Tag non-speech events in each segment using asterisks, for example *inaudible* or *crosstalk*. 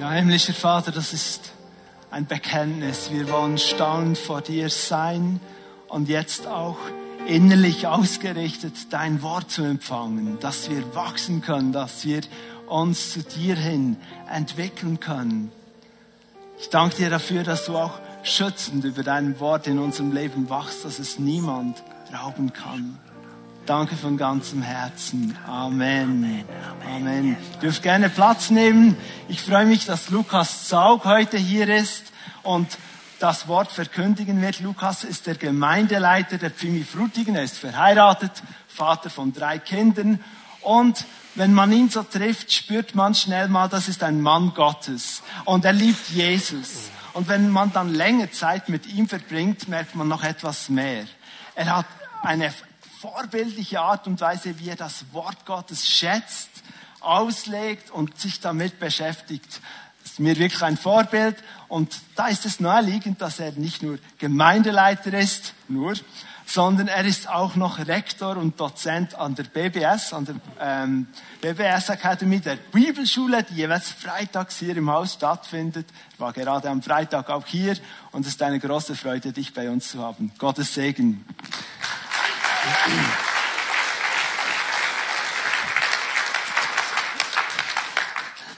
Ja, himmlischer Vater, das ist ein Bekenntnis. Wir wollen staunend vor dir sein und jetzt auch innerlich ausgerichtet dein Wort zu empfangen, dass wir wachsen können, dass wir uns zu dir hin entwickeln können. Ich danke dir dafür, dass du auch schützend über dein Wort in unserem Leben wachst, dass es niemand rauben kann. Danke von ganzem Herzen. Amen. Amen. Ihr dürft gerne Platz nehmen. Ich freue mich, dass Lukas Zaug heute hier ist und das Wort verkündigen wird. Lukas ist der Gemeindeleiter der Pfimi Frutigen. Er ist verheiratet, Vater von drei Kindern. Und wenn man ihn so trifft, spürt man schnell mal, das ist ein Mann Gottes. Und er liebt Jesus. Und wenn man dann länger Zeit mit ihm verbringt, merkt man noch etwas mehr. Er hat eine vorbildliche Art und Weise, wie er das Wort Gottes schätzt, auslegt und sich damit beschäftigt. Das ist mir wirklich ein Vorbild. Und da ist es naheliegend, dass er nicht nur Gemeindeleiter ist, nur, sondern er ist auch noch Rektor und Dozent an der BBS, an der ähm, BBS Academy, der Bibelschule, die jeweils freitags hier im Haus stattfindet. Ich war gerade am Freitag auch hier und es ist eine große Freude, dich bei uns zu haben. Gottes Segen.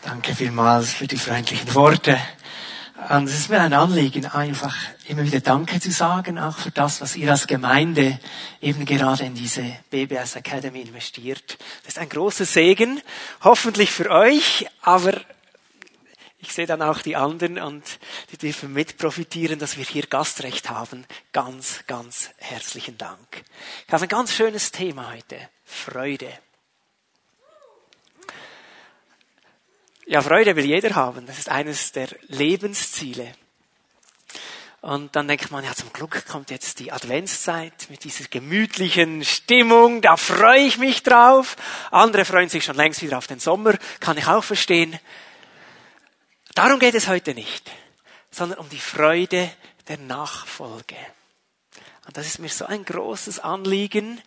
Danke vielmals für die freundlichen Worte. Und es ist mir ein Anliegen, einfach immer wieder Danke zu sagen, auch für das, was ihr als Gemeinde eben gerade in diese BBS Academy investiert. Das ist ein großer Segen, hoffentlich für euch, aber ich sehe dann auch die anderen und die dürfen mit profitieren, dass wir hier Gastrecht haben. Ganz, ganz herzlichen Dank. Ich habe ein ganz schönes Thema heute. Freude. Ja, Freude will jeder haben. Das ist eines der Lebensziele. Und dann denkt man, ja, zum Glück kommt jetzt die Adventszeit mit dieser gemütlichen Stimmung, da freue ich mich drauf. Andere freuen sich schon längst wieder auf den Sommer, kann ich auch verstehen. Darum geht es heute nicht, sondern um die Freude der Nachfolge. Und das ist mir so ein großes Anliegen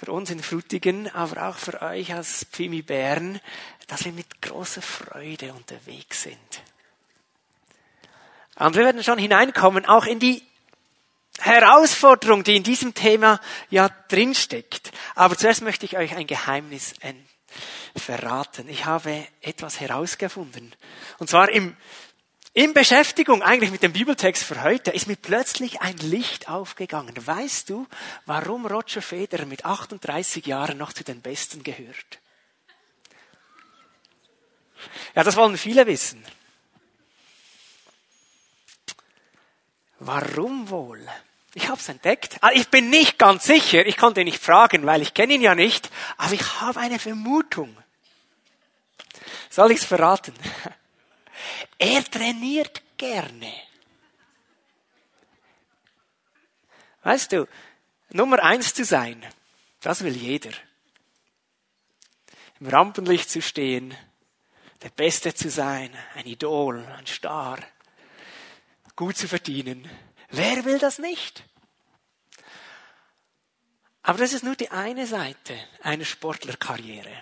für uns in Frutigen, aber auch für euch als Pfimi Bern, dass wir mit großer Freude unterwegs sind. Und wir werden schon hineinkommen, auch in die Herausforderung, die in diesem Thema ja drinsteckt. Aber zuerst möchte ich euch ein Geheimnis verraten. Ich habe etwas herausgefunden. Und zwar im, in Beschäftigung eigentlich mit dem Bibeltext für heute ist mir plötzlich ein Licht aufgegangen. Weißt du, warum Roger Federer mit 38 Jahren noch zu den Besten gehört? Ja, das wollen viele wissen. Warum wohl? Ich habe es entdeckt. Ah, ich bin nicht ganz sicher. Ich konnte ihn nicht fragen, weil ich kenne ihn ja nicht. Aber ich habe eine Vermutung. Soll ich es verraten? *laughs* Er trainiert gerne. Weißt du, Nummer eins zu sein, das will jeder. Im Rampenlicht zu stehen, der Beste zu sein, ein Idol, ein Star, gut zu verdienen. Wer will das nicht? Aber das ist nur die eine Seite einer Sportlerkarriere.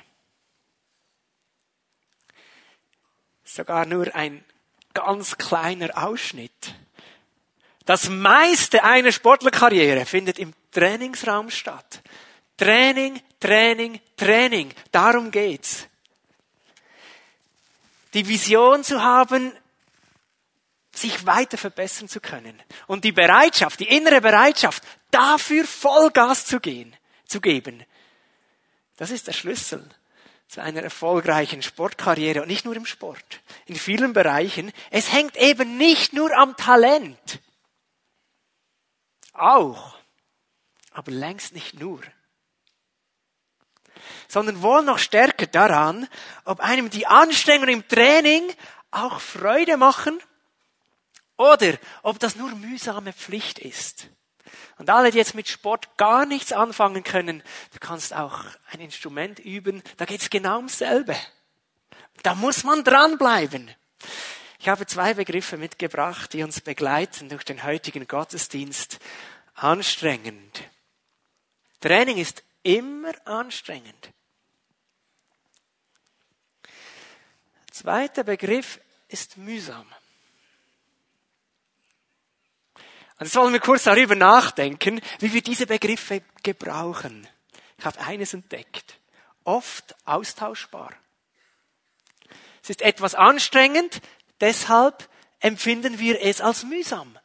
Sogar nur ein ganz kleiner Ausschnitt. Das meiste einer Sportlerkarriere findet im Trainingsraum statt. Training, Training, Training. Darum geht's. Die Vision zu haben, sich weiter verbessern zu können. Und die Bereitschaft, die innere Bereitschaft, dafür Vollgas zu gehen, zu geben. Das ist der Schlüssel zu einer erfolgreichen Sportkarriere und nicht nur im Sport. In vielen Bereichen. Es hängt eben nicht nur am Talent. Auch. Aber längst nicht nur. Sondern wohl noch stärker daran, ob einem die Anstrengungen im Training auch Freude machen oder ob das nur mühsame Pflicht ist. Und alle, die jetzt mit Sport gar nichts anfangen können, du kannst auch ein Instrument üben, da geht es genau ums selbe. Da muss man dranbleiben. Ich habe zwei Begriffe mitgebracht, die uns begleiten durch den heutigen Gottesdienst. Anstrengend. Training ist immer anstrengend. Zweiter Begriff ist mühsam. Und jetzt wollen wir kurz darüber nachdenken, wie wir diese Begriffe gebrauchen. Ich habe eines entdeckt. Oft austauschbar. Es ist etwas anstrengend, deshalb empfinden wir es als mühsam.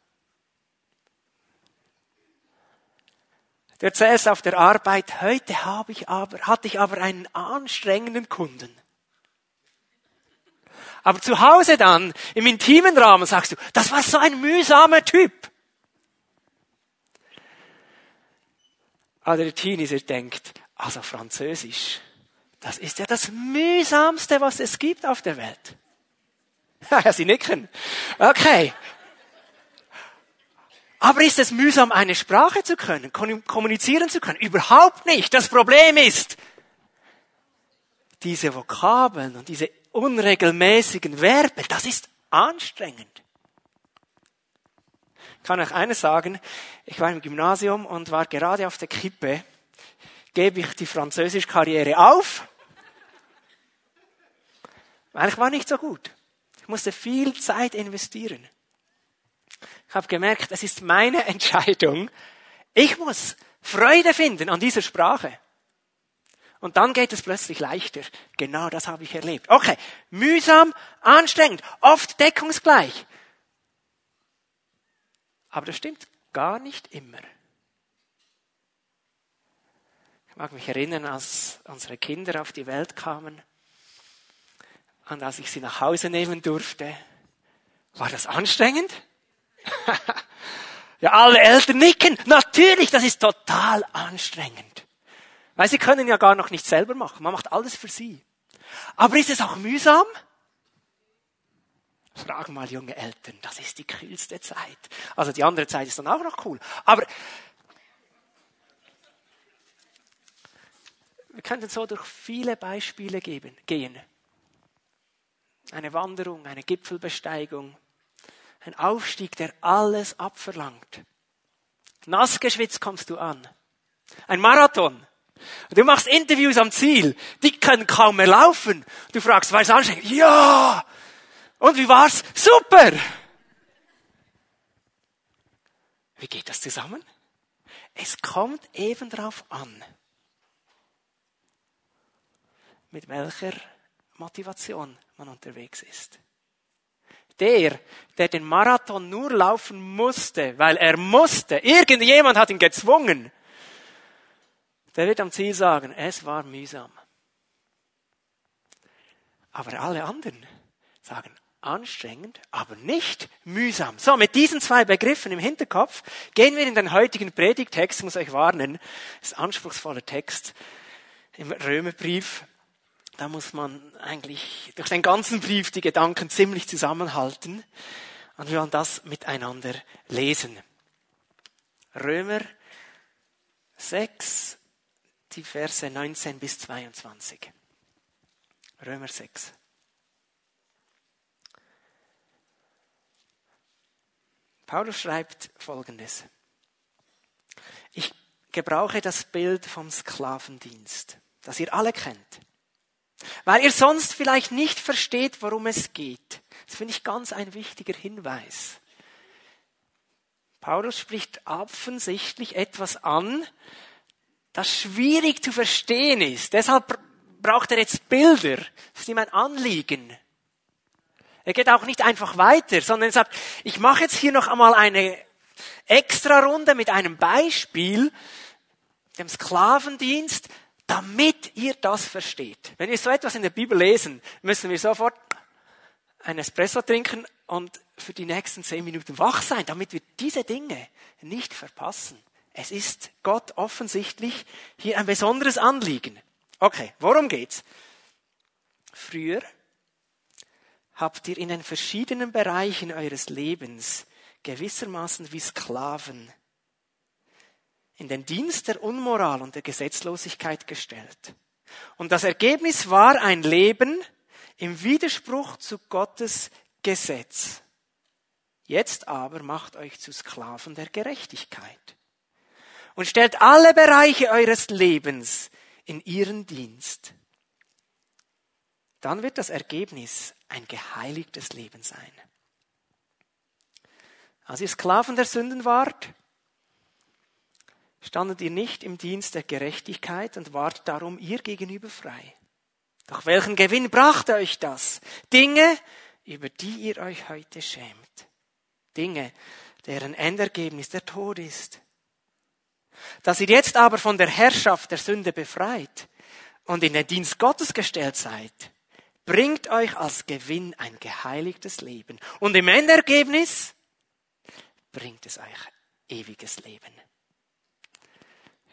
Du erzählst auf der Arbeit, heute habe ich aber, hatte ich aber einen anstrengenden Kunden. Aber zu Hause dann, im intimen Rahmen, sagst du, das war so ein mühsamer Typ. Aber der Teenie denkt, also Französisch, das ist ja das mühsamste, was es gibt auf der Welt. *laughs* Ja, Sie nicken. Okay. Aber ist es mühsam, eine Sprache zu können, kommunizieren zu können? Überhaupt nicht. Das Problem ist, diese Vokabeln und diese unregelmäßigen Verben, das ist anstrengend. Ich kann euch eines sagen, ich war im Gymnasium und war gerade auf der Kippe, gebe ich die Französisch-Karriere auf, weil ich war nicht so gut. Ich musste viel Zeit investieren. Ich habe gemerkt, es ist meine *laughs* Entscheidung. Ich muss Freude finden an dieser Sprache. Und dann geht es plötzlich leichter. Genau das habe ich erlebt. Okay, mühsam, anstrengend, oft deckungsgleich. Aber das stimmt gar nicht immer. Ich mag mich erinnern, als unsere Kinder auf die Welt kamen und als ich sie nach Hause nehmen durfte. War das anstrengend? *laughs* ja, alle Eltern nicken. Natürlich, das ist total anstrengend. Weil sie können ja gar noch nicht selber machen. Man macht alles für sie. Aber ist es auch mühsam? Fragen mal junge Eltern. Das ist die kühlste Zeit. Also die andere Zeit ist dann auch noch cool. Aber wir könnten so durch viele Beispiele geben, gehen. Eine Wanderung, eine Gipfelbesteigung, ein Aufstieg, der alles abverlangt. Nass geschwitzt kommst du an. Ein Marathon. Du machst Interviews am Ziel. Die können kaum mehr laufen. Du fragst, war es anstrengend? Ja! Und wie war's? Super! Wie geht das zusammen? Es kommt eben darauf an, mit welcher Motivation man unterwegs ist. Der, der den Marathon nur laufen musste, weil er musste, irgendjemand hat ihn gezwungen, der wird am Ziel sagen, es war mühsam. Aber alle anderen sagen, anstrengend, aber nicht mühsam. So, mit diesen zwei Begriffen im Hinterkopf gehen wir in den heutigen Predigtext, ich muss euch warnen, das ist ein anspruchsvoller Text im Römerbrief. Da muss man eigentlich durch den ganzen Brief die Gedanken ziemlich zusammenhalten. Und wir wollen das miteinander lesen. Römer 6, die Verse 19 bis 22. Römer 6. Paulus schreibt Folgendes. Ich gebrauche das Bild vom Sklavendienst, das ihr alle kennt. Weil ihr sonst vielleicht nicht versteht, worum es geht. Das finde ich ganz ein wichtiger Hinweis. Paulus spricht offensichtlich etwas an, das schwierig zu verstehen ist. Deshalb braucht er jetzt Bilder. Das ist ihm ein Anliegen. Er geht auch nicht einfach weiter, sondern er sagt, ich mache jetzt hier noch einmal eine extra Runde mit einem Beispiel, dem Sklavendienst, damit ihr das versteht. Wenn wir so etwas in der Bibel lesen, müssen wir sofort ein Espresso trinken und für die nächsten zehn Minuten wach sein, damit wir diese Dinge nicht verpassen. Es ist Gott offensichtlich hier ein besonderes Anliegen. Okay, worum geht's? Früher habt ihr in den verschiedenen Bereichen eures Lebens gewissermaßen wie Sklaven in den Dienst der Unmoral und der Gesetzlosigkeit gestellt. Und das Ergebnis war ein Leben im Widerspruch zu Gottes Gesetz. Jetzt aber macht euch zu Sklaven der Gerechtigkeit und stellt alle Bereiche eures Lebens in ihren Dienst. Dann wird das Ergebnis ein geheiligtes Leben sein. Als ihr Sklaven der Sünden wart, standet ihr nicht im Dienst der Gerechtigkeit und wart darum ihr gegenüber frei. Doch welchen Gewinn brachte euch das? Dinge, über die ihr euch heute schämt. Dinge, deren Endergebnis der Tod ist. Dass ihr jetzt aber von der Herrschaft der Sünde befreit und in den Dienst Gottes gestellt seid, bringt euch als Gewinn ein geheiligtes Leben. Und im Endergebnis bringt es euch ewiges Leben.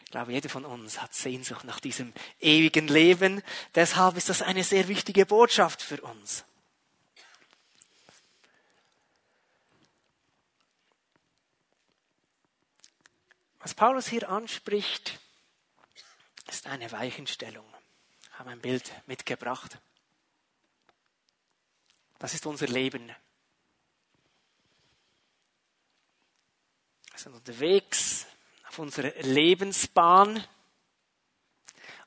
Ich glaube, jeder von uns hat Sehnsucht nach diesem ewigen Leben. Deshalb ist das eine sehr wichtige Botschaft für uns. Was Paulus hier anspricht, ist eine Weichenstellung. Ich habe ein Bild mitgebracht. Das ist unser Leben. Wir sind unterwegs auf unserer Lebensbahn.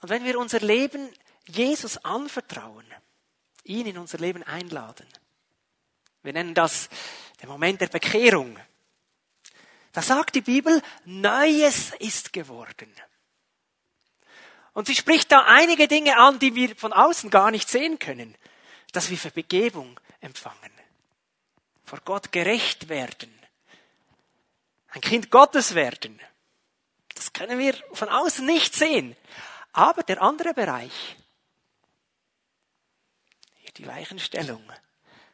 Und wenn wir unser Leben Jesus anvertrauen, ihn in unser Leben einladen, wir nennen das den Moment der Bekehrung, da sagt die Bibel, Neues ist geworden. Und sie spricht da einige Dinge an, die wir von außen gar nicht sehen können. Dass wir für Begebung empfangen, vor Gott gerecht werden, ein Kind Gottes werden. Das können wir von außen nicht sehen. Aber der andere Bereich, hier die Weichenstellung,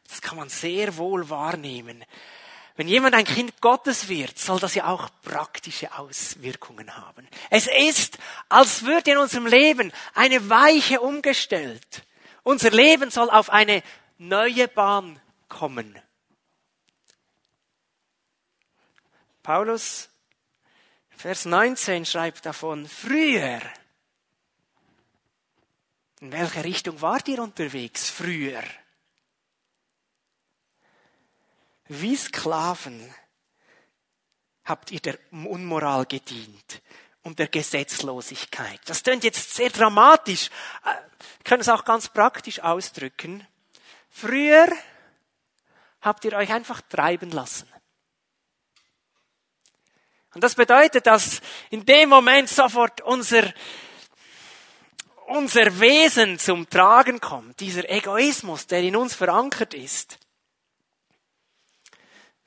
das kann man sehr wohl wahrnehmen. Wenn jemand ein Kind Gottes wird, soll das ja auch praktische Auswirkungen haben. Es ist, als würde in unserem Leben eine Weiche umgestellt. Unser Leben soll auf eine neue Bahn kommen. Paulus, Vers 19 schreibt davon, früher. In welche Richtung wart ihr unterwegs früher? Wie Sklaven habt ihr der Unmoral gedient und der Gesetzlosigkeit. Das klingt jetzt sehr dramatisch. Wir äh, können es auch ganz praktisch ausdrücken. Früher habt ihr euch einfach treiben lassen. Und das bedeutet, dass in dem Moment sofort unser, unser Wesen zum Tragen kommt, dieser Egoismus, der in uns verankert ist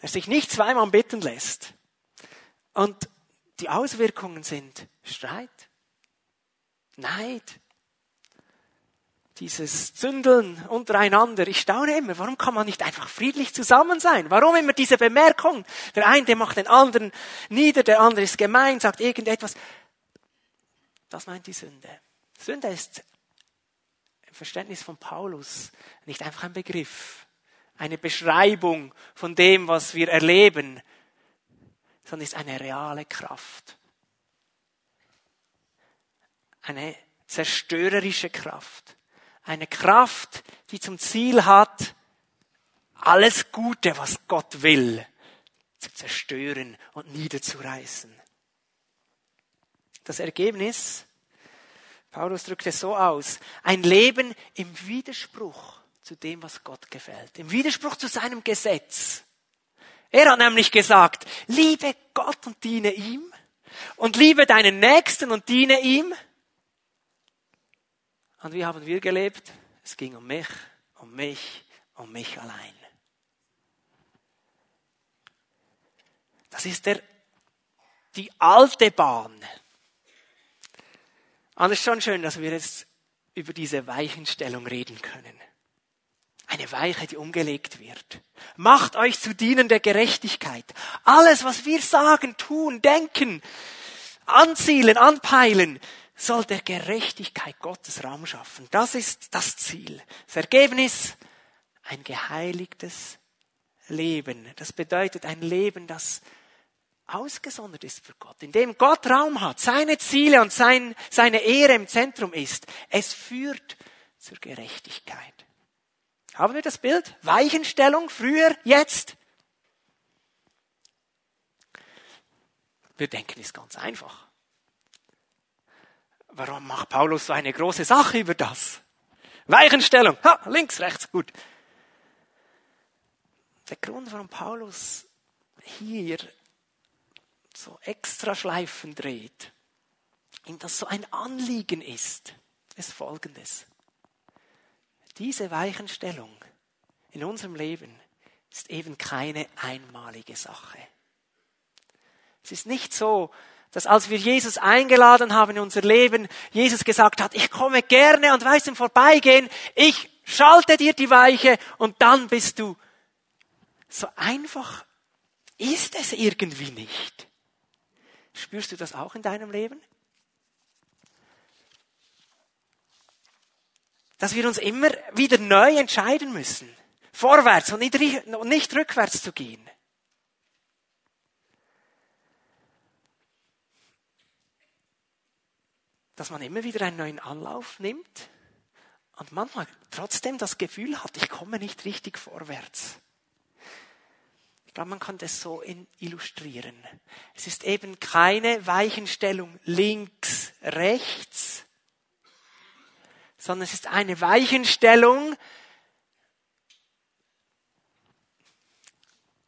der sich nicht zweimal bitten lässt. Und die Auswirkungen sind Streit, Neid, dieses Zündeln untereinander. Ich staune immer, warum kann man nicht einfach friedlich zusammen sein? Warum immer diese Bemerkung? Der eine macht den anderen nieder, der andere ist gemein, sagt irgendetwas. Das meint die Sünde. Sünde ist im Verständnis von Paulus nicht einfach ein Begriff, eine Beschreibung von dem, was wir erleben, sondern ist eine reale Kraft. Eine zerstörerische Kraft. Eine Kraft, die zum Ziel hat, alles Gute, was Gott will, zu zerstören und niederzureißen. Das Ergebnis, Paulus drückt es so aus, ein Leben im Widerspruch zu dem, was Gott gefällt. Im Widerspruch zu seinem Gesetz. Er hat nämlich gesagt, liebe Gott und diene ihm und liebe deinen Nächsten und diene ihm. Und wie haben wir gelebt? Es ging um mich, um mich, um mich allein. Das ist der, die alte Bahn. Und es ist schon schön, dass wir jetzt über diese Weichenstellung reden können. Eine Weiche, die umgelegt wird. Macht euch zu Dienen der Gerechtigkeit. Alles, was wir sagen, tun, denken, anzielen, anpeilen, soll der Gerechtigkeit Gottes Raum schaffen. Das ist das Ziel. Das Ergebnis, ein geheiligtes Leben. Das bedeutet ein Leben, das ausgesondert ist für Gott, in dem Gott Raum hat, seine Ziele und sein, seine Ehre im Zentrum ist. Es führt zur Gerechtigkeit. Haben wir das Bild? Weichenstellung, früher, jetzt. Wir denken, ist ganz einfach. Warum macht Paulus so eine große Sache über das? Weichenstellung. Ha, links, rechts, gut. Der Grund, warum Paulus hier so extra Schleifen dreht, ihm das so ein Anliegen ist, ist folgendes. Diese Weichenstellung in unserem Leben ist eben keine einmalige Sache. Es ist nicht so, dass als wir Jesus eingeladen haben in unser Leben, Jesus gesagt hat, ich komme gerne und weiß im Vorbeigehen, ich schalte dir die Weiche und dann bist du. So einfach ist es irgendwie nicht. Spürst du das auch in deinem Leben? Dass wir uns immer wieder neu entscheiden müssen, vorwärts und nicht rückwärts zu gehen. dass man immer wieder einen neuen Anlauf nimmt und manchmal trotzdem das Gefühl hat, ich komme nicht richtig vorwärts. Ich glaube, man kann das so illustrieren. Es ist eben keine Weichenstellung links, rechts, sondern es ist eine Weichenstellung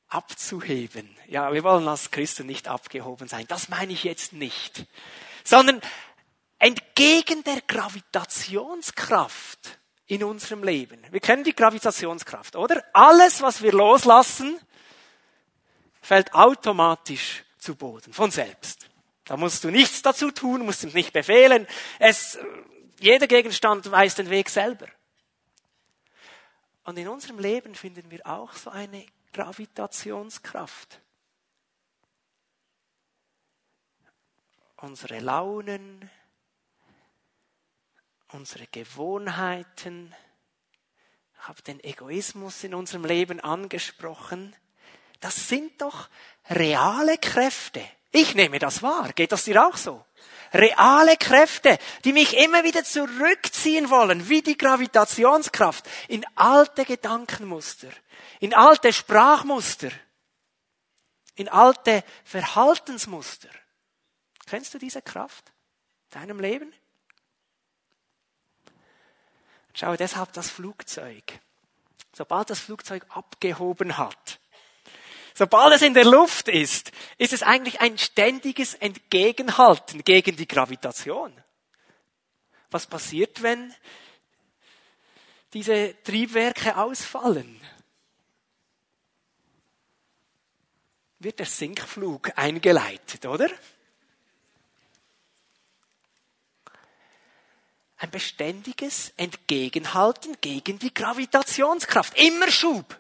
abzuheben. Ja, wir wollen als Christen nicht abgehoben sein. Das meine ich jetzt nicht. Sondern entgegen der Gravitationskraft in unserem Leben. Wir kennen die Gravitationskraft, oder? Alles, was wir loslassen, fällt automatisch zu Boden, von selbst. Da musst du nichts dazu tun, musst ihm nicht befehlen. Es, jeder Gegenstand weiß den Weg selber. Und in unserem Leben finden wir auch so eine Gravitationskraft. Unsere Launen, unsere Gewohnheiten, ich habe den Egoismus in unserem Leben angesprochen. Das sind doch reale Kräfte. Ich nehme das wahr. Geht das dir auch so? Reale Kräfte, die mich immer wieder zurückziehen wollen, wie die Gravitationskraft, in alte Gedankenmuster, in alte Sprachmuster, in alte Verhaltensmuster. Kennst du diese Kraft in deinem Leben? Schau deshalb das Flugzeug. Sobald das Flugzeug abgehoben hat, sobald es in der Luft ist, ist es eigentlich ein ständiges Entgegenhalten gegen die Gravitation. Was passiert, wenn diese Triebwerke ausfallen? Wird der Sinkflug eingeleitet, oder? ein beständiges Entgegenhalten gegen die Gravitationskraft. Immer Schub.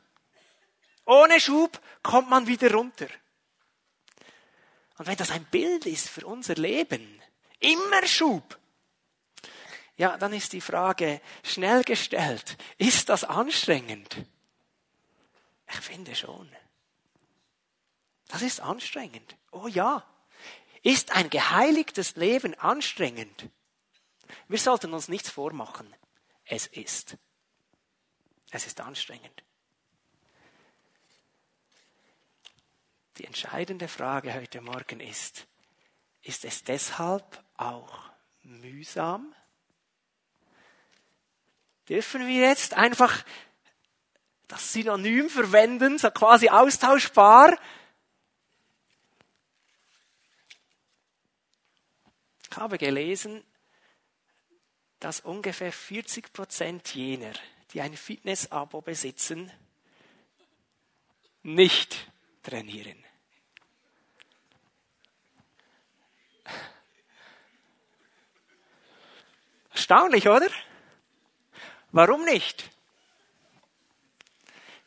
Ohne Schub kommt man wieder runter. Und wenn das ein Bild ist für unser Leben, immer Schub, ja, dann ist die Frage schnell gestellt, ist das anstrengend? Ich finde schon. Das ist anstrengend. Oh ja. Ist ein geheiligtes Leben anstrengend? Wir sollten uns nichts vormachen. Es ist. Es ist anstrengend. Die entscheidende Frage heute Morgen ist, ist es deshalb auch mühsam? Dürfen wir jetzt einfach das Synonym verwenden, so quasi austauschbar? Ich habe gelesen, dass ungefähr 40 Prozent jener, die ein Fitness-Abo besitzen, nicht trainieren. Erstaunlich, oder? Warum nicht?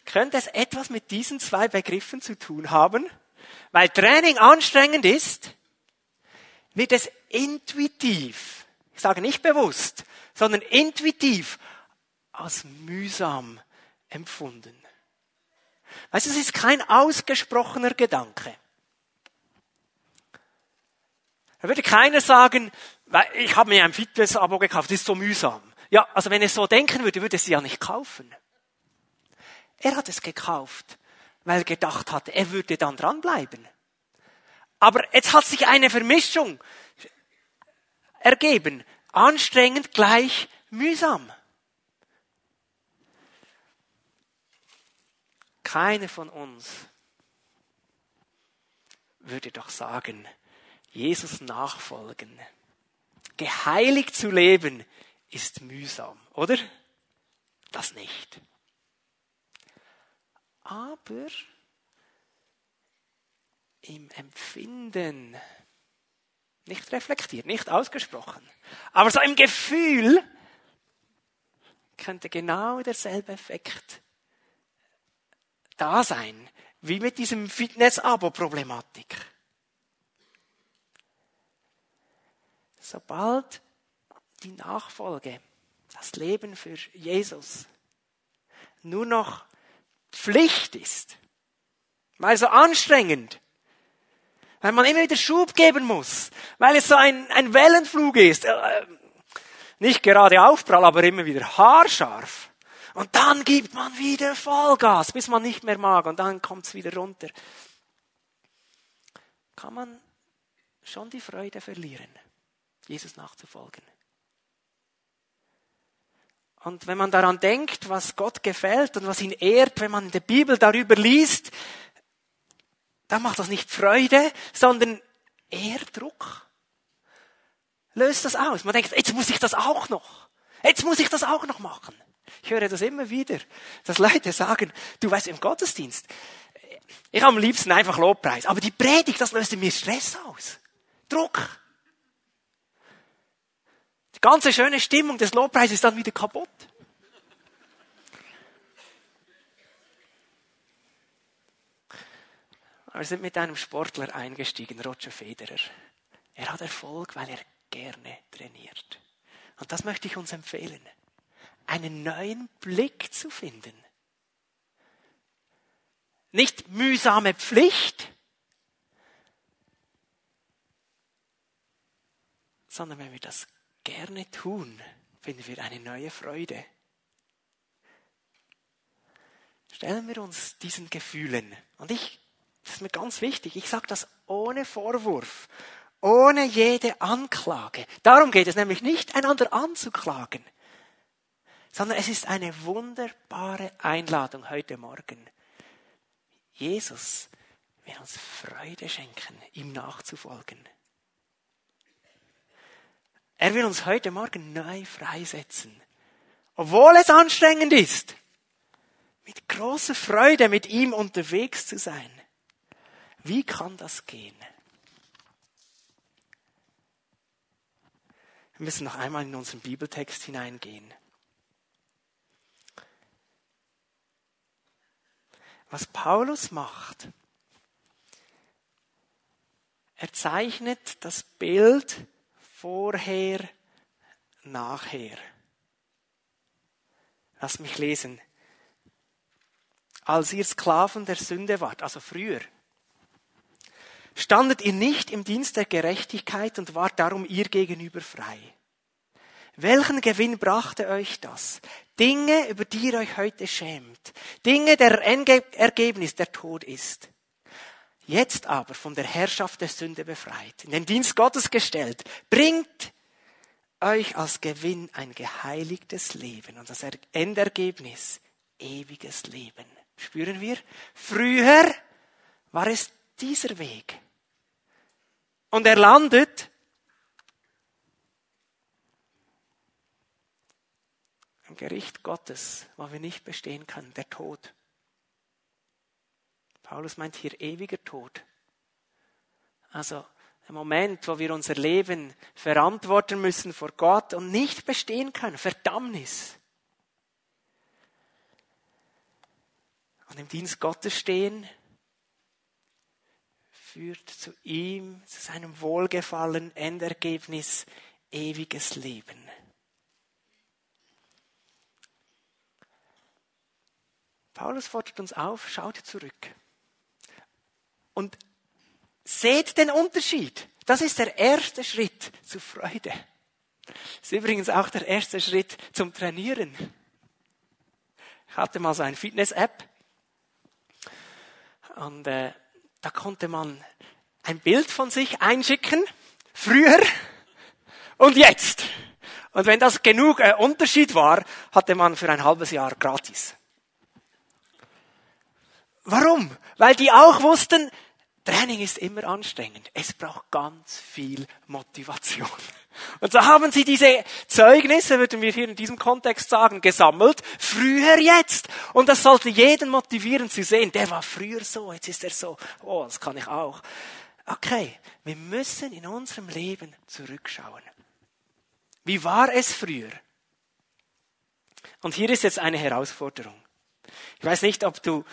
Könnte es etwas mit diesen zwei Begriffen zu tun haben? Weil Training anstrengend ist, wird es intuitiv, ich sage nicht bewusst, sondern intuitiv als mühsam empfunden. Weißt du, es ist kein ausgesprochener Gedanke. Da würde keiner sagen, ich habe mir ein Fitness-Abo gekauft, das ist so mühsam. Ja, also wenn er so denken würde, würde er sie ja nicht kaufen. Er hat es gekauft, weil er gedacht hat, er würde dann dranbleiben. Aber jetzt hat sich eine Vermischung ergeben. Anstrengend gleich mühsam. Keiner von uns würde doch sagen, Jesus nachfolgen geheiligt zu leben, ist mühsam, oder? Das nicht. Aber im Empfinden, nicht reflektiert, nicht ausgesprochen, aber so im Gefühl könnte genau derselbe Effekt da sein, wie mit diesem Fitness-Abo-Problematik. Sobald die Nachfolge, das Leben für Jesus nur noch Pflicht ist, weil so anstrengend, weil man immer wieder Schub geben muss, weil es so ein, ein Wellenflug ist, äh, nicht gerade Aufprall, aber immer wieder haarscharf. Und dann gibt man wieder Vollgas, bis man nicht mehr mag und dann kommt es wieder runter. Kann man schon die Freude verlieren, Jesus nachzufolgen. Und wenn man daran denkt, was Gott gefällt und was ihn ehrt, wenn man in der Bibel darüber liest, dann macht das nicht Freude, sondern eher Druck. Löst das aus. Man denkt, jetzt muss ich das auch noch. Jetzt muss ich das auch noch machen. Ich höre das immer wieder, dass Leute sagen, du weißt, im Gottesdienst, ich habe am liebsten einfach Lobpreis, aber die Predigt, das löst in mir Stress aus. Druck. Die ganze schöne Stimmung des Lobpreises ist dann wieder kaputt. Wir sind mit einem Sportler eingestiegen, Roger Federer. Er hat Erfolg, weil er gerne trainiert. Und das möchte ich uns empfehlen einen neuen Blick zu finden. Nicht mühsame Pflicht, sondern wenn wir das gerne tun, finden wir eine neue Freude. Stellen wir uns diesen Gefühlen. Und ich, das ist mir ganz wichtig, ich sage das ohne Vorwurf, ohne jede Anklage. Darum geht es nämlich nicht, einander anzuklagen sondern es ist eine wunderbare Einladung heute Morgen. Jesus will uns Freude schenken, ihm nachzufolgen. Er will uns heute Morgen neu freisetzen, obwohl es anstrengend ist, mit großer Freude mit ihm unterwegs zu sein. Wie kann das gehen? Wir müssen noch einmal in unseren Bibeltext hineingehen. was Paulus macht. Er zeichnet das Bild vorher, nachher. Lass mich lesen. Als ihr Sklaven der Sünde wart, also früher, standet ihr nicht im Dienst der Gerechtigkeit und wart darum ihr gegenüber frei. Welchen Gewinn brachte euch das? Dinge, über die ihr euch heute schämt. Dinge, der Ergebnis der Tod ist. Jetzt aber von der Herrschaft der Sünde befreit, in den Dienst Gottes gestellt, bringt euch als Gewinn ein geheiligtes Leben und das Endergebnis ewiges Leben. Spüren wir? Früher war es dieser Weg. Und er landet Gericht Gottes, wo wir nicht bestehen können, der Tod. Paulus meint hier ewiger Tod. Also der Moment, wo wir unser Leben verantworten müssen vor Gott und nicht bestehen können, Verdammnis. Und im Dienst Gottes stehen, führt zu ihm, zu seinem Wohlgefallen, Endergebnis, ewiges Leben. Paulus fordert uns auf, schaut zurück. Und seht den Unterschied. Das ist der erste Schritt zur Freude. Das ist übrigens auch der erste Schritt zum Trainieren. Ich hatte mal so eine Fitness-App. Und äh, da konnte man ein Bild von sich einschicken. Früher und jetzt. Und wenn das genug äh, Unterschied war, hatte man für ein halbes Jahr gratis. Warum? Weil die auch wussten, Training ist immer anstrengend. Es braucht ganz viel Motivation. Und so haben sie diese Zeugnisse, würden wir hier in diesem Kontext sagen, gesammelt. Früher jetzt. Und das sollte jeden motivieren zu sehen. Der war früher so, jetzt ist er so. Oh, das kann ich auch. Okay, wir müssen in unserem Leben zurückschauen. Wie war es früher? Und hier ist jetzt eine Herausforderung. Ich weiß nicht, ob du,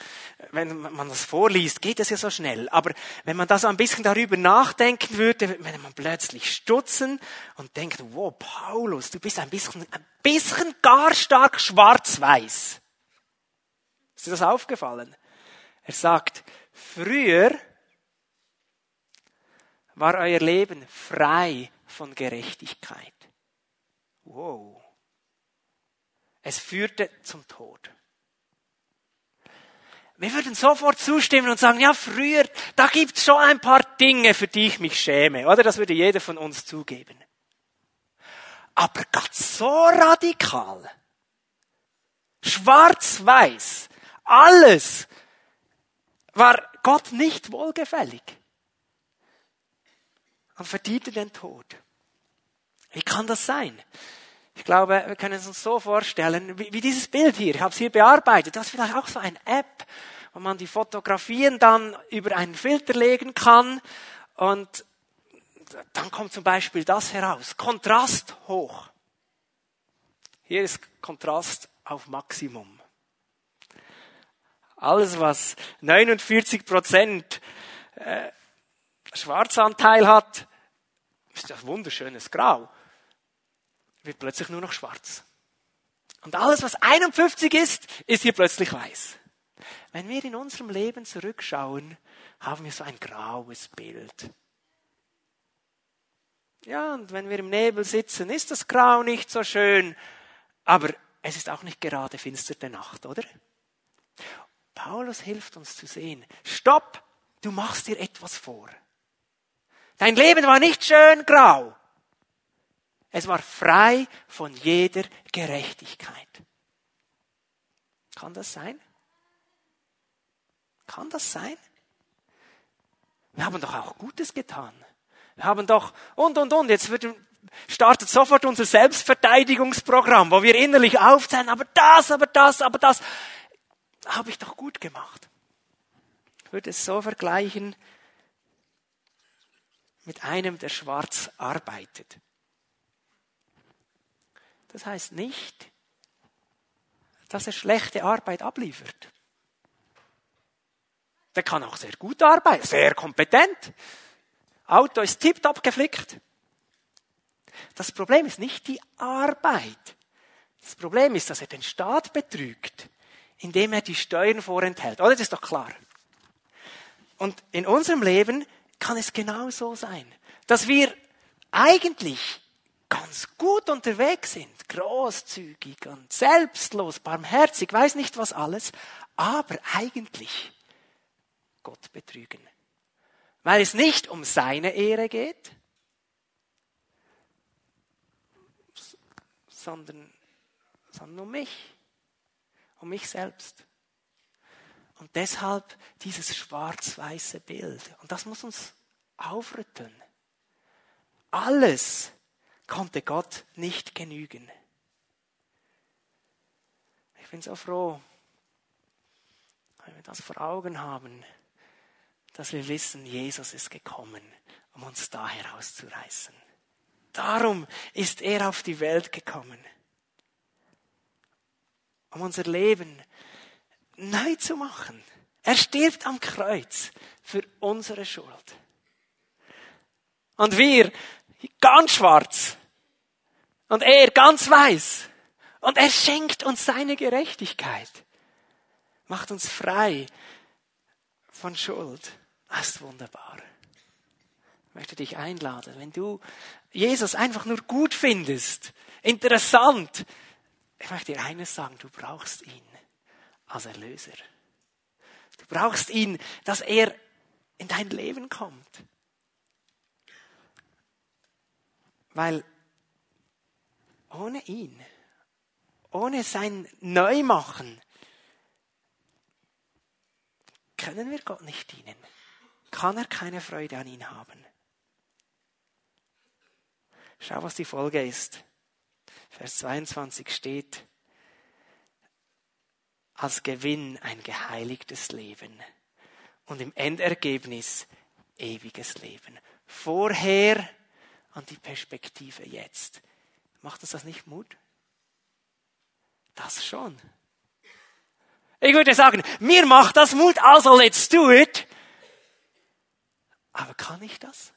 wenn man das vorliest, geht es ja so schnell, aber wenn man da so ein bisschen darüber nachdenken würde, würde man plötzlich stutzen und denkt, wow, Paulus, du bist ein bisschen, ein bisschen gar stark schwarz-weiß. Ist dir das aufgefallen? Er sagt, früher war euer Leben frei von Gerechtigkeit. Wow. Es führte zum Tod. Wir würden sofort zustimmen und sagen, ja, früher, da gibt's schon ein paar Dinge, für die ich mich schäme, oder? Das würde jeder von uns zugeben. Aber ganz so radikal. Schwarz-weiß. Alles war Gott nicht wohlgefällig. Und verdiente den Tod. Wie kann das sein? Ich glaube, wir können es uns so vorstellen, wie, wie dieses Bild hier. Ich habe es hier bearbeitet. Das ist vielleicht auch so eine App, wo man die Fotografien dann über einen Filter legen kann. Und dann kommt zum Beispiel das heraus. Kontrast hoch. Hier ist Kontrast auf Maximum. Alles, was 49 Prozent äh, Schwarzanteil hat, ist das wunderschönes Grau wird plötzlich nur noch schwarz. Und alles, was 51 ist, ist hier plötzlich weiß. Wenn wir in unserem Leben zurückschauen, haben wir so ein graues Bild. Ja, und wenn wir im Nebel sitzen, ist das Grau nicht so schön, aber es ist auch nicht gerade finsterte Nacht, oder? Paulus hilft uns zu sehen, stopp, du machst dir etwas vor. Dein Leben war nicht schön grau. Es war frei von jeder Gerechtigkeit. Kann das sein? Kann das sein? Wir haben doch auch Gutes getan. Wir haben doch, und, und, und, jetzt wird, startet sofort unser Selbstverteidigungsprogramm, wo wir innerlich aufzählen, aber das, aber das, aber das, habe ich doch gut gemacht. Ich würde es so vergleichen mit einem, der schwarz arbeitet. Das heißt nicht, dass er schlechte Arbeit abliefert. Der kann auch sehr gut arbeiten, sehr kompetent. Auto ist tiptop geflickt. Das Problem ist nicht die Arbeit. Das Problem ist, dass er den Staat betrügt, indem er die Steuern vorenthält. Oder? Das ist doch klar. Und in unserem Leben kann es genau so sein, dass wir eigentlich ganz gut unterwegs sind, großzügig und selbstlos, barmherzig, weiß nicht was alles, aber eigentlich Gott betrügen. Weil es nicht um seine Ehre geht, sondern, sondern um mich, um mich selbst. Und deshalb dieses schwarz-weiße Bild. Und das muss uns aufrütteln. Alles, konnte Gott nicht genügen. Ich bin so froh, wenn wir das vor Augen haben, dass wir wissen, Jesus ist gekommen, um uns da herauszureißen. Darum ist er auf die Welt gekommen, um unser Leben neu zu machen. Er stirbt am Kreuz für unsere Schuld. Und wir ganz schwarz und er ganz weiß. Und er schenkt uns seine Gerechtigkeit, macht uns frei von Schuld. Das ist wunderbar. Ich möchte dich einladen, wenn du Jesus einfach nur gut findest, interessant, ich möchte dir eines sagen, du brauchst ihn als Erlöser. Du brauchst ihn, dass er in dein Leben kommt. Weil ohne ihn, ohne sein Neumachen, können wir Gott nicht dienen. Kann er keine Freude an ihn haben. Schau, was die Folge ist. Vers 22 steht, als Gewinn ein geheiligtes Leben und im Endergebnis ewiges Leben. Vorher und die Perspektive jetzt. Macht uns das nicht Mut? Das schon. Ich würde sagen, mir macht das Mut, also let's do it. Aber kann ich das?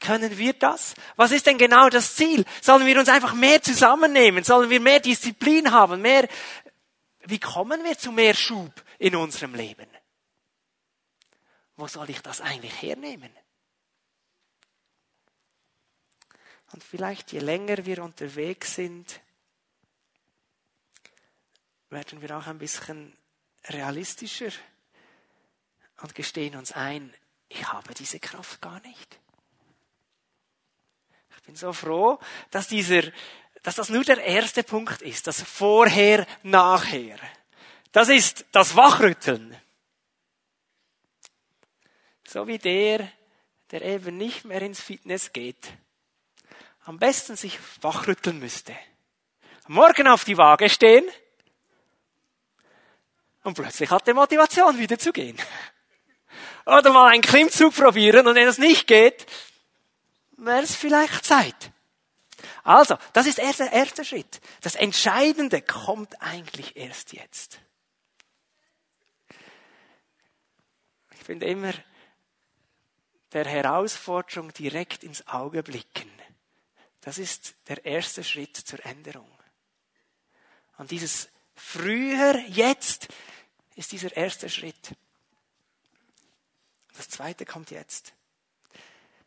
Können wir das? Was ist denn genau das Ziel? Sollen wir uns einfach mehr zusammennehmen? Sollen wir mehr Disziplin haben? Mehr, wie kommen wir zu mehr Schub in unserem Leben? Wo soll ich das eigentlich hernehmen? Und vielleicht je länger wir unterwegs sind, werden wir auch ein bisschen realistischer und gestehen uns ein, ich habe diese Kraft gar nicht. Ich bin so froh, dass dieser, dass das nur der erste Punkt ist, das Vorher, Nachher. Das ist das Wachrütteln. So wie der, der eben nicht mehr ins Fitness geht, am besten sich wachrütteln müsste. Morgen auf die Waage stehen und plötzlich hat er Motivation wieder zu gehen. Oder mal einen Klimmzug probieren und wenn es nicht geht, wäre es vielleicht Zeit. Also, das ist erst der erste Schritt. Das Entscheidende kommt eigentlich erst jetzt. Ich finde immer der Herausforderung direkt ins Auge blicken. Das ist der erste Schritt zur Änderung. Und dieses früher, jetzt ist dieser erste Schritt. Das zweite kommt jetzt.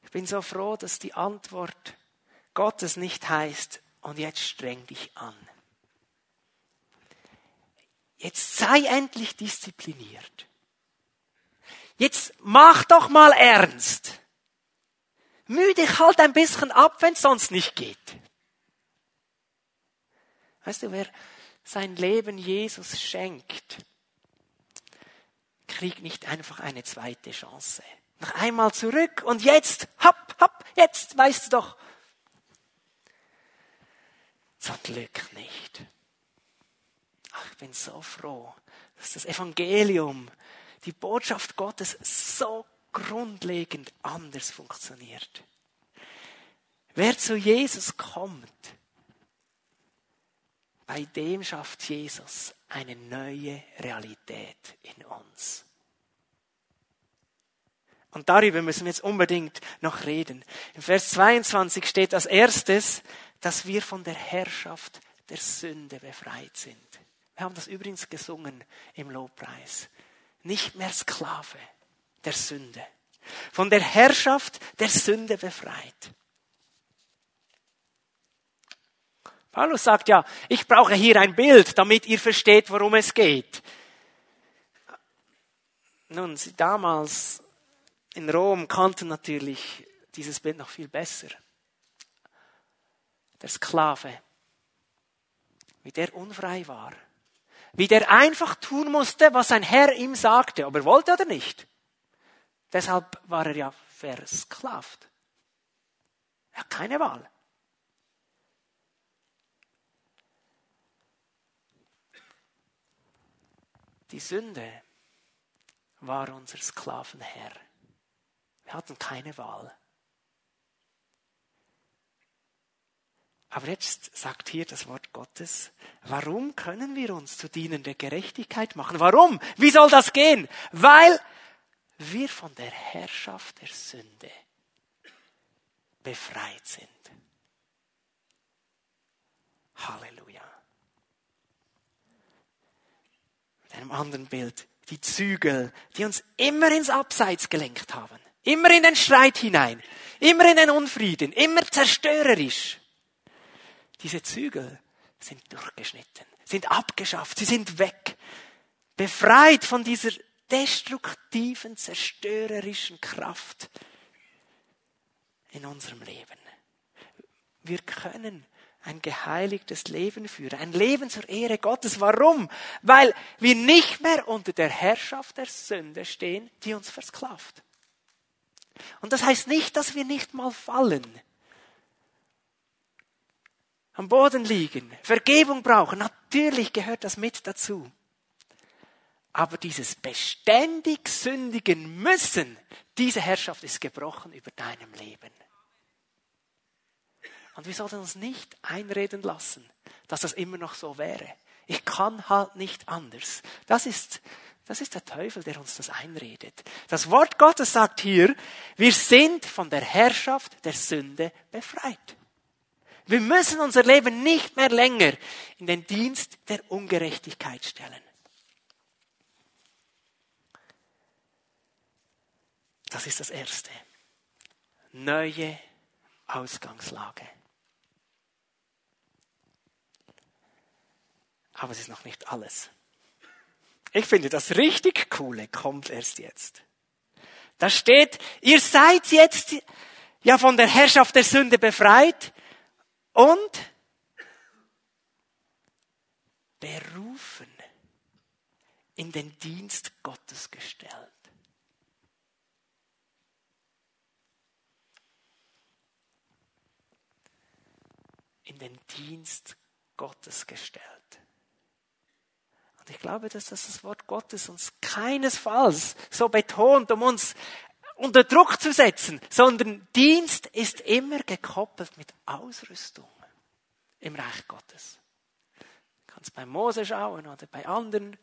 Ich bin so froh, dass die Antwort Gottes nicht heißt, und jetzt streng dich an. Jetzt sei endlich diszipliniert. Jetzt mach doch mal ernst. Mühe dich halt ein bisschen ab, wenn es sonst nicht geht. Weißt du, wer sein Leben Jesus schenkt, kriegt nicht einfach eine zweite Chance. Noch einmal zurück und jetzt, hopp, hopp, jetzt weißt du doch. Zum Glück nicht. Ach, ich bin so froh, dass das Evangelium, die Botschaft Gottes so grundlegend anders funktioniert. Wer zu Jesus kommt, bei dem schafft Jesus eine neue Realität in uns. Und darüber müssen wir jetzt unbedingt noch reden. Im Vers 22 steht als erstes, dass wir von der Herrschaft der Sünde befreit sind. Wir haben das übrigens gesungen im Lobpreis. Nicht mehr Sklave der Sünde. Von der Herrschaft der Sünde befreit. Paulus sagt ja, ich brauche hier ein Bild, damit ihr versteht, worum es geht. Nun, sie damals in Rom kannten natürlich dieses Bild noch viel besser. Der Sklave, wie der unfrei war, wie der einfach tun musste, was sein Herr ihm sagte, ob er wollte oder nicht. Deshalb war er ja versklavt. Er hat keine Wahl. Die Sünde war unser Sklavenherr. Wir hatten keine Wahl. Aber jetzt sagt hier das Wort Gottes, warum können wir uns zu Dienen der Gerechtigkeit machen? Warum? Wie soll das gehen? Weil wir von der Herrschaft der Sünde befreit sind. Halleluja. Mit einem anderen Bild. Die Zügel, die uns immer ins Abseits gelenkt haben. Immer in den Streit hinein. Immer in den Unfrieden. Immer zerstörerisch. Diese Zügel sind durchgeschnitten, sind abgeschafft, sie sind weg. Befreit von dieser destruktiven, zerstörerischen Kraft in unserem Leben. Wir können ein geheiligtes Leben führen. Ein Leben zur Ehre Gottes. Warum? Weil wir nicht mehr unter der Herrschaft der Sünde stehen, die uns versklavt. Und das heißt nicht, dass wir nicht mal fallen. Am Boden liegen, Vergebung brauchen. Natürlich gehört das mit dazu. Aber dieses beständig sündigen müssen, diese Herrschaft ist gebrochen über deinem Leben. Und wir sollten uns nicht einreden lassen, dass das immer noch so wäre. Ich kann halt nicht anders. Das ist, das ist der Teufel, der uns das einredet. Das Wort Gottes sagt hier, wir sind von der Herrschaft der Sünde befreit. Wir müssen unser Leben nicht mehr länger in den Dienst der Ungerechtigkeit stellen. Das ist das Erste. Neue Ausgangslage. Aber es ist noch nicht alles. Ich finde, das richtig Coole kommt erst jetzt. Da steht, ihr seid jetzt ja von der Herrschaft der Sünde befreit und berufen in den Dienst Gottes gestellt. In den Dienst Gottes gestellt. Und ich glaube, dass das, das Wort Gottes uns keinesfalls so betont, um uns unter Druck zu setzen, sondern Dienst ist immer gekoppelt mit Ausrüstung im Reich Gottes. Du kannst bei Mose schauen oder bei anderen.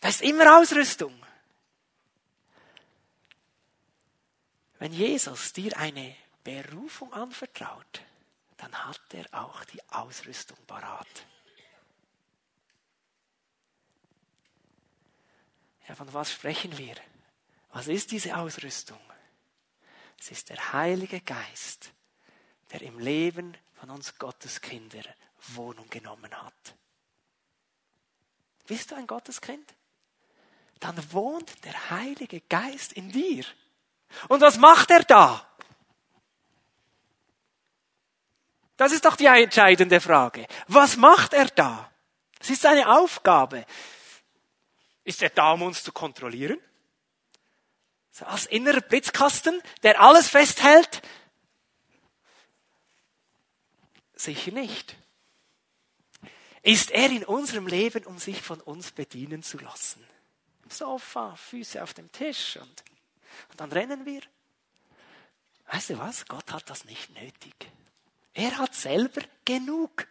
Da ist immer Ausrüstung. Wenn Jesus dir eine Berufung anvertraut, dann hat er auch die Ausrüstung parat. Ja, von was sprechen wir? Was ist diese Ausrüstung? Es ist der Heilige Geist, der im Leben von uns Gotteskinder Wohnung genommen hat. Bist du ein Gotteskind? Dann wohnt der Heilige Geist in dir. Und was macht er da? Das ist doch die entscheidende Frage. Was macht er da? Es ist seine Aufgabe. Ist er da, um uns zu kontrollieren? So als innerer Blitzkasten, der alles festhält? Sicher nicht. Ist er in unserem Leben, um sich von uns bedienen zu lassen? Sofa, Füße auf dem Tisch und, und dann rennen wir. Weißt du was? Gott hat das nicht nötig. Er hat selber genug.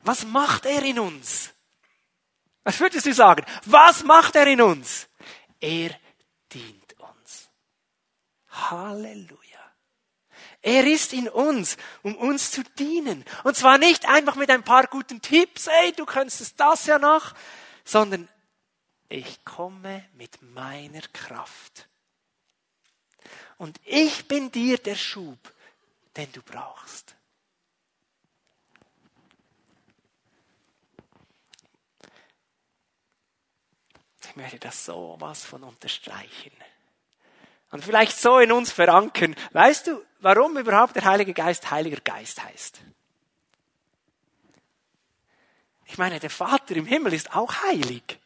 Was macht er in uns? Was würdest du sagen? Was macht er in uns? Er dient uns. Halleluja. Er ist in uns, um uns zu dienen. Und zwar nicht einfach mit ein paar guten Tipps, ey, du könntest das ja noch, sondern ich komme mit meiner Kraft. Und ich bin dir der Schub, den du brauchst. Ich möchte das so was von unterstreichen. Und vielleicht so in uns verankern. Weißt du, warum überhaupt der Heilige Geist Heiliger Geist heißt? Ich meine, der Vater im Himmel ist auch heilig.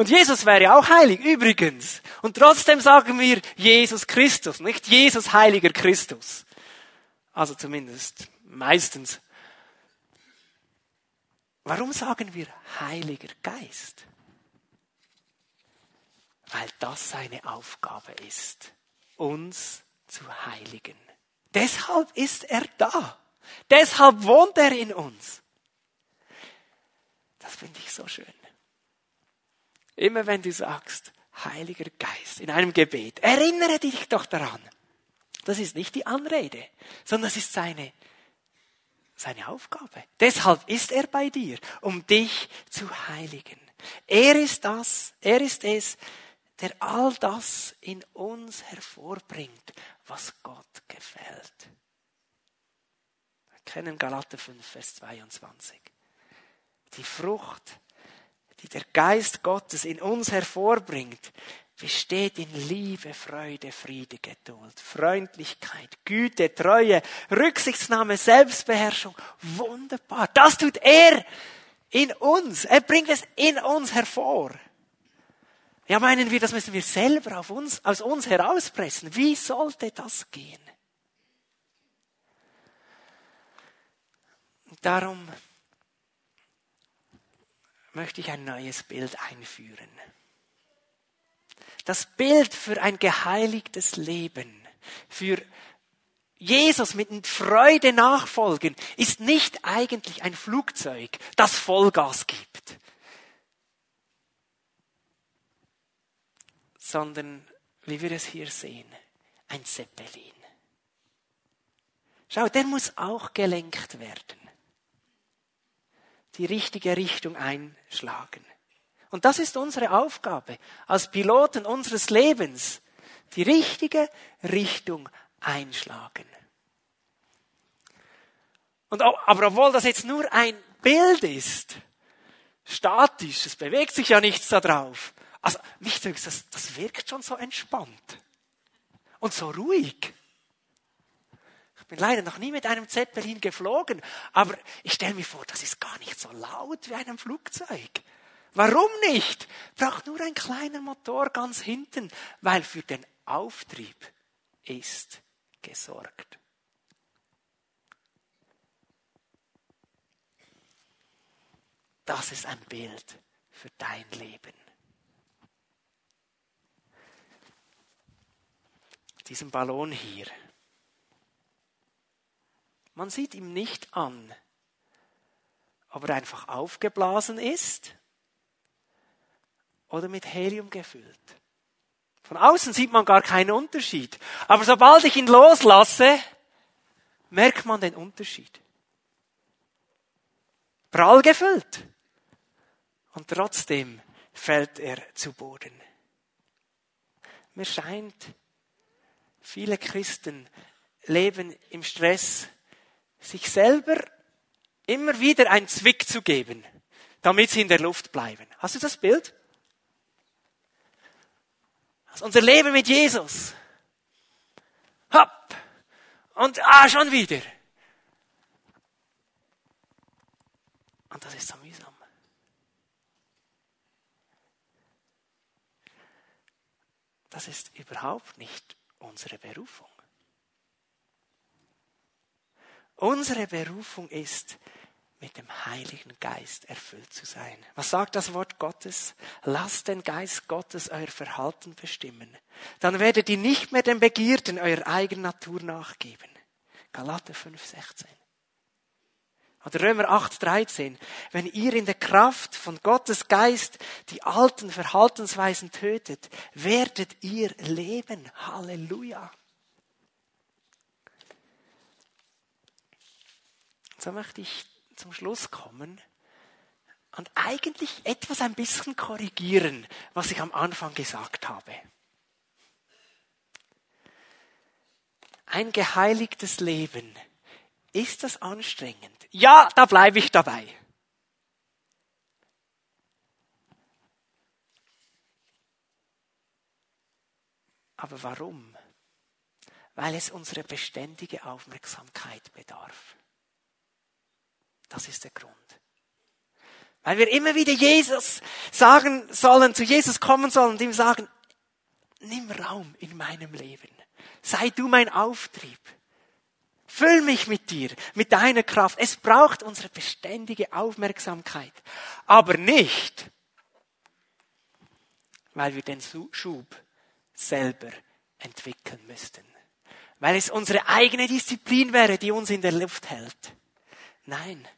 Und Jesus wäre auch heilig, übrigens. Und trotzdem sagen wir Jesus Christus, nicht Jesus Heiliger Christus. Also zumindest meistens. Warum sagen wir Heiliger Geist? weil das seine Aufgabe ist, uns zu heiligen. Deshalb ist er da. Deshalb wohnt er in uns. Das finde ich so schön. Immer wenn du sagst, Heiliger Geist, in einem Gebet, erinnere dich doch daran. Das ist nicht die Anrede, sondern das ist seine, seine Aufgabe. Deshalb ist er bei dir, um dich zu heiligen. Er ist das, er ist es, der all das in uns hervorbringt, was Gott gefällt. Wir kennen Galater 5, Vers 22. Die Frucht, die der Geist Gottes in uns hervorbringt, besteht in Liebe, Freude, Friede, Geduld, Freundlichkeit, Güte, Treue, Rücksichtsnahme, Selbstbeherrschung. Wunderbar. Das tut er in uns. Er bringt es in uns hervor. Ja, meinen wir, das müssen wir selber auf uns, aus uns herauspressen. Wie sollte das gehen? Darum möchte ich ein neues Bild einführen. Das Bild für ein geheiligtes Leben, für Jesus mit Freude nachfolgen, ist nicht eigentlich ein Flugzeug, das Vollgas gibt, sondern, wie wir es hier sehen, ein Zeppelin. Schau, der muss auch gelenkt werden. Die richtige Richtung einschlagen. Und das ist unsere Aufgabe als Piloten unseres Lebens, die richtige Richtung einschlagen. Und, aber obwohl das jetzt nur ein Bild ist, statisch, es bewegt sich ja nichts da drauf. Also, denkt, das, das wirkt schon so entspannt. Und so ruhig. Ich bin leider noch nie mit einem Zeppelin geflogen, aber ich stelle mir vor, das ist gar nicht so laut wie einem Flugzeug. Warum nicht? Braucht nur ein kleiner Motor ganz hinten, weil für den Auftrieb ist gesorgt. Das ist ein Bild für dein Leben. Diesen Ballon hier. Man sieht ihm nicht an, ob er einfach aufgeblasen ist oder mit Helium gefüllt. Von außen sieht man gar keinen Unterschied. Aber sobald ich ihn loslasse, merkt man den Unterschied. Prall gefüllt. Und trotzdem fällt er zu Boden. Mir scheint, viele Christen leben im Stress, sich selber immer wieder einen Zwick zu geben, damit sie in der Luft bleiben. Hast du das Bild? Also unser Leben mit Jesus. Hopp. Und ah, schon wieder. Und das ist so mühsam. Das ist überhaupt nicht unsere Berufung. Unsere Berufung ist, mit dem Heiligen Geist erfüllt zu sein. Was sagt das Wort Gottes? Lasst den Geist Gottes euer Verhalten bestimmen. Dann werdet ihr nicht mehr den Begierden eurer eigenen Natur nachgeben. Galater 5, 16. Oder Römer 8, 13. Wenn ihr in der Kraft von Gottes Geist die alten Verhaltensweisen tötet, werdet ihr leben. Halleluja. So möchte ich zum Schluss kommen und eigentlich etwas ein bisschen korrigieren, was ich am Anfang gesagt habe. Ein geheiligtes Leben, ist das anstrengend? Ja, da bleibe ich dabei. Aber warum? Weil es unsere beständige Aufmerksamkeit bedarf. Das ist der Grund. Weil wir immer wieder Jesus sagen sollen, zu Jesus kommen sollen und ihm sagen, nimm Raum in meinem Leben. Sei du mein Auftrieb. Füll mich mit dir, mit deiner Kraft. Es braucht unsere beständige Aufmerksamkeit. Aber nicht, weil wir den Schub selber entwickeln müssten. Weil es unsere eigene Disziplin wäre, die uns in der Luft hält. Nein,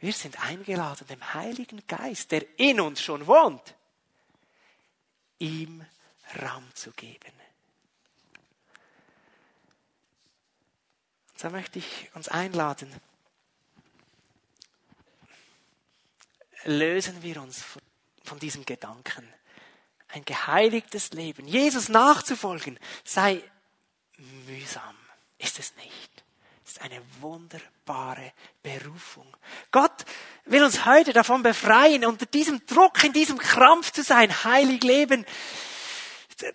wir sind eingeladen, dem Heiligen Geist, der in uns schon wohnt, ihm Raum zu geben. So möchte ich uns einladen. Lösen wir uns von diesem Gedanken. Ein geheiligtes Leben, Jesus nachzufolgen, sei mühsam. Ist es nicht? Ist eine wunderbare Berufung. Gott will uns heute davon befreien, unter diesem Druck, in diesem Krampf zu sein, heilig leben,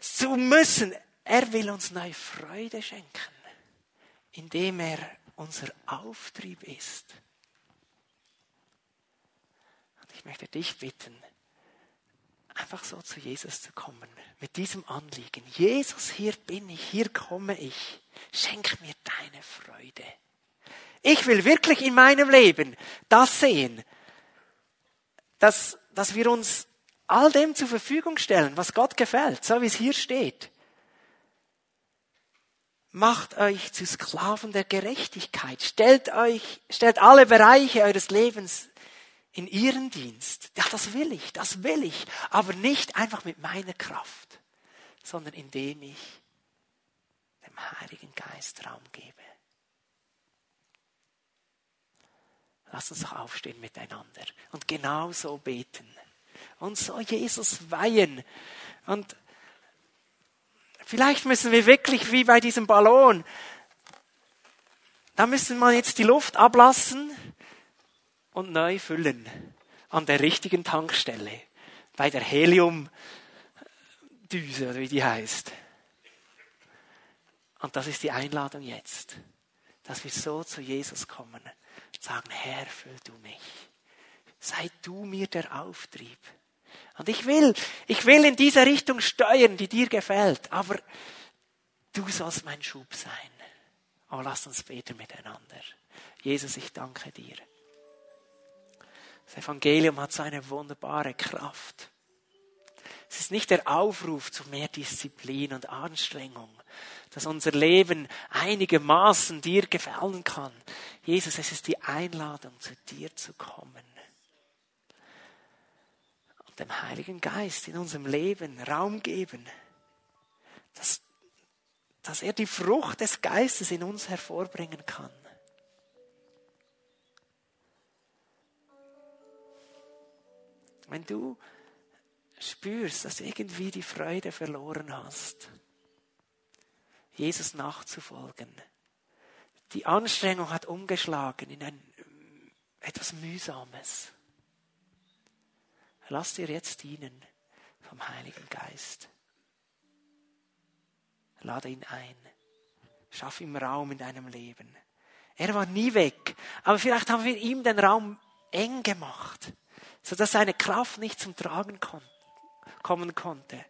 zu müssen. Er will uns neue Freude schenken, indem er unser Auftrieb ist. Und ich möchte dich bitten, einfach so zu Jesus zu kommen, mit diesem Anliegen. Jesus, hier bin ich, hier komme ich. Schenk mir deine Freude. Ich will wirklich in meinem Leben das sehen, dass, dass wir uns all dem zur Verfügung stellen, was Gott gefällt, so wie es hier steht. Macht euch zu Sklaven der Gerechtigkeit. Stellt euch, stellt alle Bereiche eures Lebens in ihren Dienst. Ja, das will ich, das will ich. Aber nicht einfach mit meiner Kraft, sondern indem ich dem Heiligen Geist Raum gebe. Lass uns aufstehen miteinander und genau so beten und so Jesus weihen. Und vielleicht müssen wir wirklich wie bei diesem Ballon, da müssen wir jetzt die Luft ablassen und neu füllen an der richtigen Tankstelle, bei der Heliumdüse oder wie die heißt. Und das ist die Einladung jetzt, dass wir so zu Jesus kommen und sagen, Herr, füll du mich. Sei du mir der Auftrieb. Und ich will, ich will in diese Richtung steuern, die dir gefällt, aber du sollst mein Schub sein. Oh, lass uns beten miteinander. Jesus, ich danke dir. Das Evangelium hat so eine wunderbare Kraft. Es ist nicht der Aufruf zu mehr Disziplin und Anstrengung, dass unser Leben einigermaßen dir gefallen kann. Jesus, es ist die Einladung, zu dir zu kommen. Und dem Heiligen Geist in unserem Leben Raum geben, dass, dass er die Frucht des Geistes in uns hervorbringen kann. Wenn du spürst, dass du irgendwie die Freude verloren hast, Jesus nachzufolgen, die Anstrengung hat umgeschlagen in ein etwas Mühsames. Lass dir jetzt dienen vom Heiligen Geist. Lade ihn ein. Schaff ihm Raum in deinem Leben. Er war nie weg, aber vielleicht haben wir ihm den Raum eng gemacht sodass seine Kraft nicht zum Tragen kommen konnte.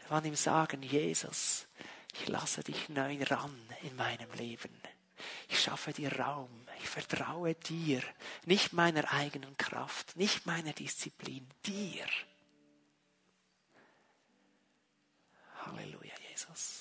Wir wollen ihm sagen, Jesus, ich lasse dich neu ran in meinem Leben. Ich schaffe dir Raum. Ich vertraue dir. Nicht meiner eigenen Kraft, nicht meiner Disziplin, dir. Halleluja, Jesus.